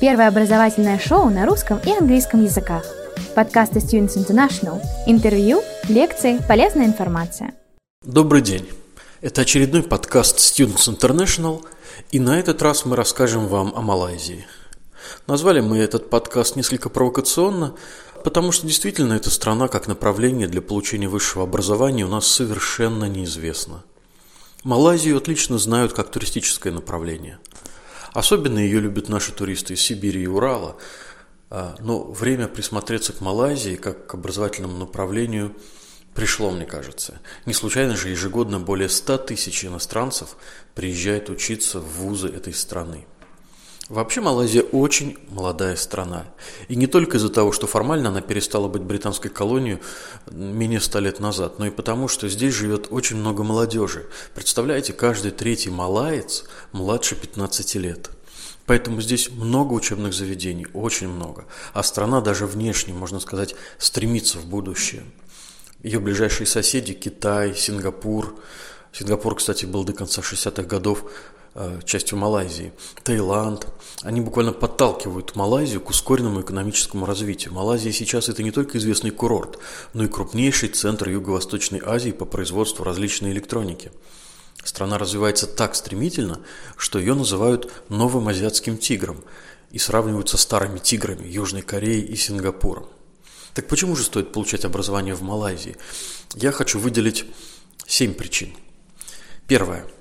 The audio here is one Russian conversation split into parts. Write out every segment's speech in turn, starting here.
Первое образовательное шоу на русском и английском языках. Подкасты Students International. Интервью, лекции, полезная информация. Добрый день. Это очередной подкаст Students International, и на этот раз мы расскажем вам о Малайзии. Назвали мы этот подкаст несколько провокационно, потому что действительно эта страна как направление для получения высшего образования у нас совершенно неизвестна. Малайзию отлично знают как туристическое направление. Особенно ее любят наши туристы из Сибири и Урала. А, но время присмотреться к Малайзии как к образовательному направлению пришло, мне кажется. Не случайно же ежегодно более 100 тысяч иностранцев приезжает учиться в вузы этой страны. Вообще Малайзия очень молодая страна. И не только из-за того, что формально она перестала быть британской колонией менее ста лет назад, но и потому, что здесь живет очень много молодежи. Представляете, каждый третий малаец младше 15 лет. Поэтому здесь много учебных заведений, очень много. А страна даже внешне, можно сказать, стремится в будущее. Ее ближайшие соседи – Китай, Сингапур. Сингапур, кстати, был до конца 60-х годов частью Малайзии, Таиланд. Они буквально подталкивают Малайзию к ускоренному экономическому развитию. Малайзия сейчас это не только известный курорт, но и крупнейший центр Юго-Восточной Азии по производству различной электроники. Страна развивается так стремительно, что ее называют новым азиатским тигром и сравнивают со старыми тиграми Южной Кореи и Сингапуром. Так почему же стоит получать образование в Малайзии? Я хочу выделить семь причин. Первое –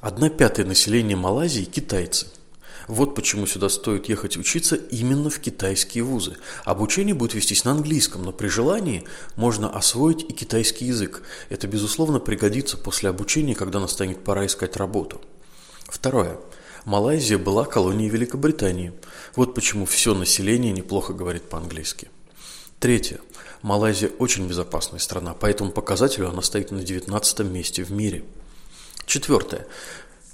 Одна пятая населения Малайзии – китайцы. Вот почему сюда стоит ехать учиться именно в китайские вузы. Обучение будет вестись на английском, но при желании можно освоить и китайский язык. Это, безусловно, пригодится после обучения, когда настанет пора искать работу. Второе. Малайзия была колонией Великобритании. Вот почему все население неплохо говорит по-английски. Третье. Малайзия очень безопасная страна, по этому показателю она стоит на 19 месте в мире – Четвертое.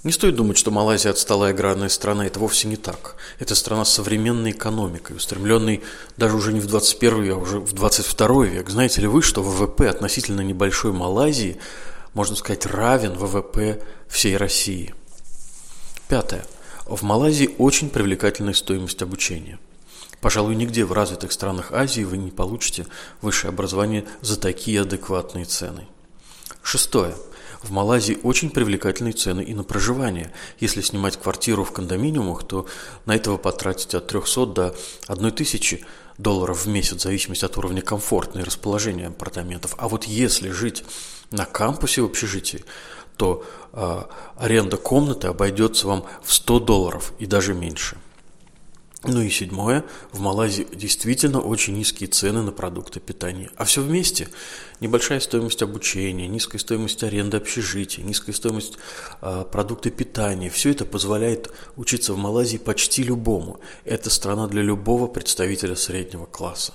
Не стоит думать, что Малайзия отсталая аграрная страна. Это вовсе не так. Это страна с современной экономикой, устремленной даже уже не в 21 а уже в 22 век. Знаете ли вы, что ВВП относительно небольшой Малайзии, можно сказать, равен ВВП всей России? Пятое. В Малайзии очень привлекательная стоимость обучения. Пожалуй, нигде в развитых странах Азии вы не получите высшее образование за такие адекватные цены. Шестое. В Малайзии очень привлекательные цены и на проживание. Если снимать квартиру в кондоминиумах, то на этого потратить от 300 до 1000 долларов в месяц, в зависимости от уровня комфорта и расположения апартаментов. А вот если жить на кампусе в общежитии, то э, аренда комнаты обойдется вам в 100 долларов и даже меньше. Ну и седьмое, в Малайзии действительно очень низкие цены на продукты питания. А все вместе, небольшая стоимость обучения, низкая стоимость аренды общежития, низкая стоимость э, продукта питания, все это позволяет учиться в Малайзии почти любому. Это страна для любого представителя среднего класса.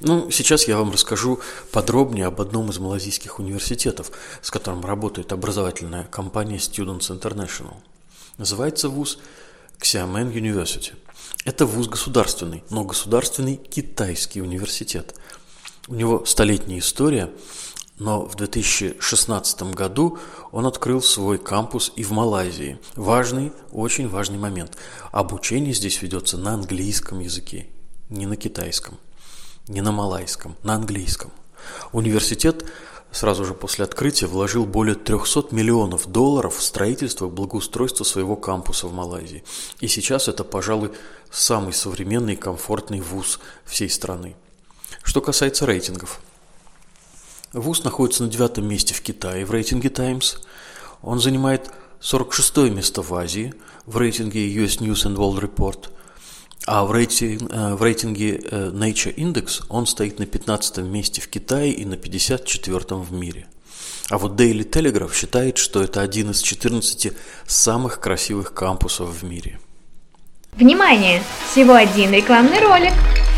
Ну, сейчас я вам расскажу подробнее об одном из малазийских университетов, с которым работает образовательная компания Students International. Называется вуз Xiamen University – это вуз государственный, но государственный китайский университет. У него столетняя история, но в 2016 году он открыл свой кампус и в Малайзии. Важный, очень важный момент. Обучение здесь ведется на английском языке, не на китайском, не на малайском, на английском. Университет сразу же после открытия вложил более 300 миллионов долларов в строительство и благоустройство своего кампуса в Малайзии. И сейчас это, пожалуй, самый современный и комфортный вуз всей страны. Что касается рейтингов. Вуз находится на девятом месте в Китае в рейтинге Times. Он занимает 46 место в Азии в рейтинге US News and World Report – а в, рейтинг, э, в рейтинге э, Nature Index он стоит на 15 месте в Китае и на 54 в мире. А вот Daily Telegraph считает, что это один из 14 самых красивых кампусов в мире. Внимание! Всего один рекламный ролик –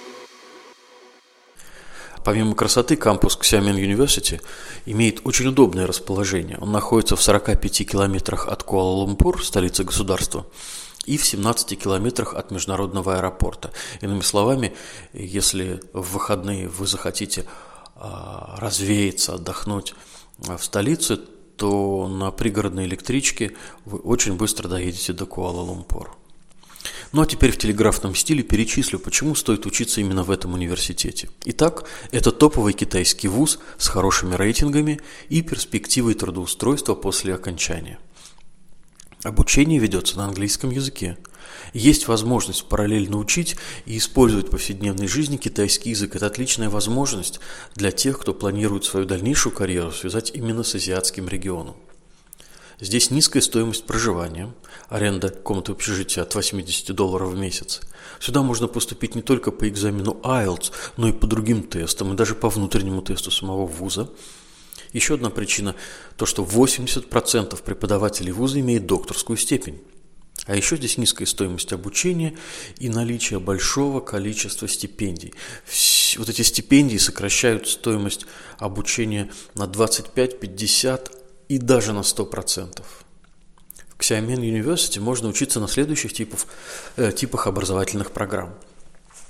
Помимо красоты, кампус Xiamen University имеет очень удобное расположение. Он находится в 45 километрах от Куала-Лумпур, столицы государства, и в 17 километрах от международного аэропорта. Иными словами, если в выходные вы захотите а, развеяться, отдохнуть а, в столице, то на пригородной электричке вы очень быстро доедете до Куала-Лумпур. Ну а теперь в телеграфном стиле перечислю, почему стоит учиться именно в этом университете. Итак, это топовый китайский вуз с хорошими рейтингами и перспективой трудоустройства после окончания. Обучение ведется на английском языке. Есть возможность параллельно учить и использовать в повседневной жизни китайский язык. Это отличная возможность для тех, кто планирует свою дальнейшую карьеру связать именно с азиатским регионом. Здесь низкая стоимость проживания, аренда комнаты общежития от 80 долларов в месяц. Сюда можно поступить не только по экзамену IELTS, но и по другим тестам, и даже по внутреннему тесту самого вуза. Еще одна причина – то, что 80% преподавателей вуза имеют докторскую степень. А еще здесь низкая стоимость обучения и наличие большого количества стипендий. Вот эти стипендии сокращают стоимость обучения на 25, 50, и даже на 100%. В Xiamen University можно учиться на следующих типов, э, типах образовательных программ.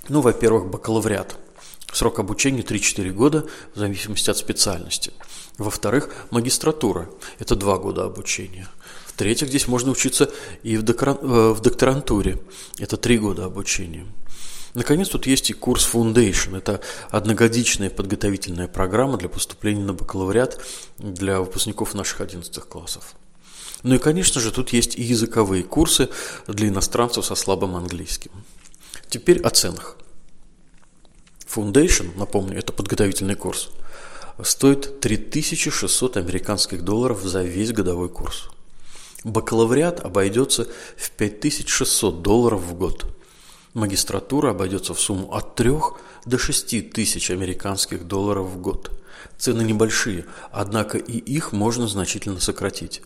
Ну, во-первых, бакалавриат. Срок обучения 3-4 года в зависимости от специальности. Во-вторых, магистратура. Это 2 года обучения. В-третьих, здесь можно учиться и в, э, докторантуре. Это 3 года обучения. Наконец, тут есть и курс Foundation. Это одногодичная подготовительная программа для поступления на бакалавриат для выпускников наших 11 классов. Ну и, конечно же, тут есть и языковые курсы для иностранцев со слабым английским. Теперь о ценах. Foundation, напомню, это подготовительный курс, стоит 3600 американских долларов за весь годовой курс. Бакалавриат обойдется в 5600 долларов в год – Магистратура обойдется в сумму от 3 до 6 тысяч американских долларов в год. Цены небольшие, однако и их можно значительно сократить.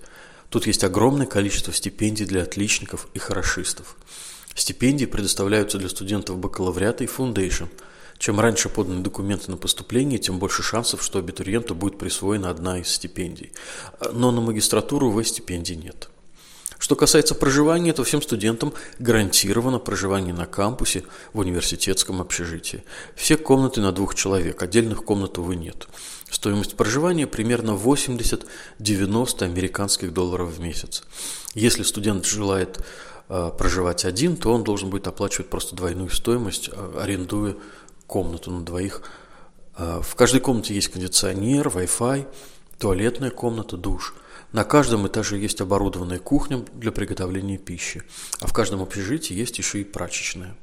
Тут есть огромное количество стипендий для отличников и хорошистов. Стипендии предоставляются для студентов бакалавриата и фундейшн. Чем раньше поданы документы на поступление, тем больше шансов, что абитуриенту будет присвоена одна из стипендий. Но на магистратуру, увы, стипендий нет. Что касается проживания, то всем студентам гарантировано проживание на кампусе в университетском общежитии. Все комнаты на двух человек, отдельных комнат, увы, нет. Стоимость проживания примерно 80-90 американских долларов в месяц. Если студент желает э, проживать один, то он должен будет оплачивать просто двойную стоимость, э, арендуя комнату на двоих. Э, в каждой комнате есть кондиционер, Wi-Fi, туалетная комната, душ – на каждом этаже есть оборудованная кухня для приготовления пищи, а в каждом общежитии есть еще и прачечная.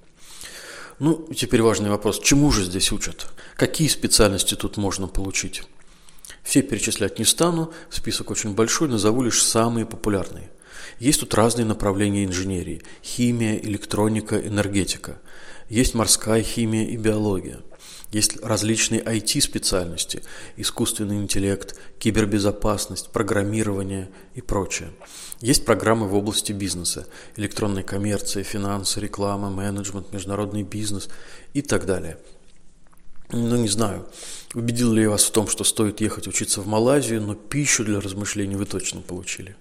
Ну, теперь важный вопрос, чему же здесь учат? Какие специальности тут можно получить? Все перечислять не стану, список очень большой, назову лишь самые популярные. Есть тут разные направления инженерии – химия, электроника, энергетика. Есть морская химия и биология – есть различные IT-специальности, искусственный интеллект, кибербезопасность, программирование и прочее. Есть программы в области бизнеса, электронная коммерция, финансы, реклама, менеджмент, международный бизнес и так далее. Ну, не знаю, убедил ли я вас в том, что стоит ехать учиться в Малайзию, но пищу для размышлений вы точно получили.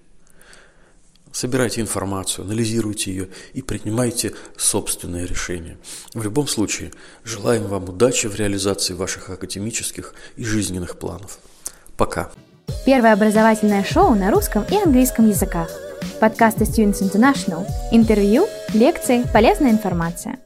Собирайте информацию, анализируйте ее и принимайте собственные решения. В любом случае, желаем вам удачи в реализации ваших академических и жизненных планов. Пока. Первое образовательное шоу на русском и английском языках. Подкасты Students International. Интервью, лекции, полезная информация.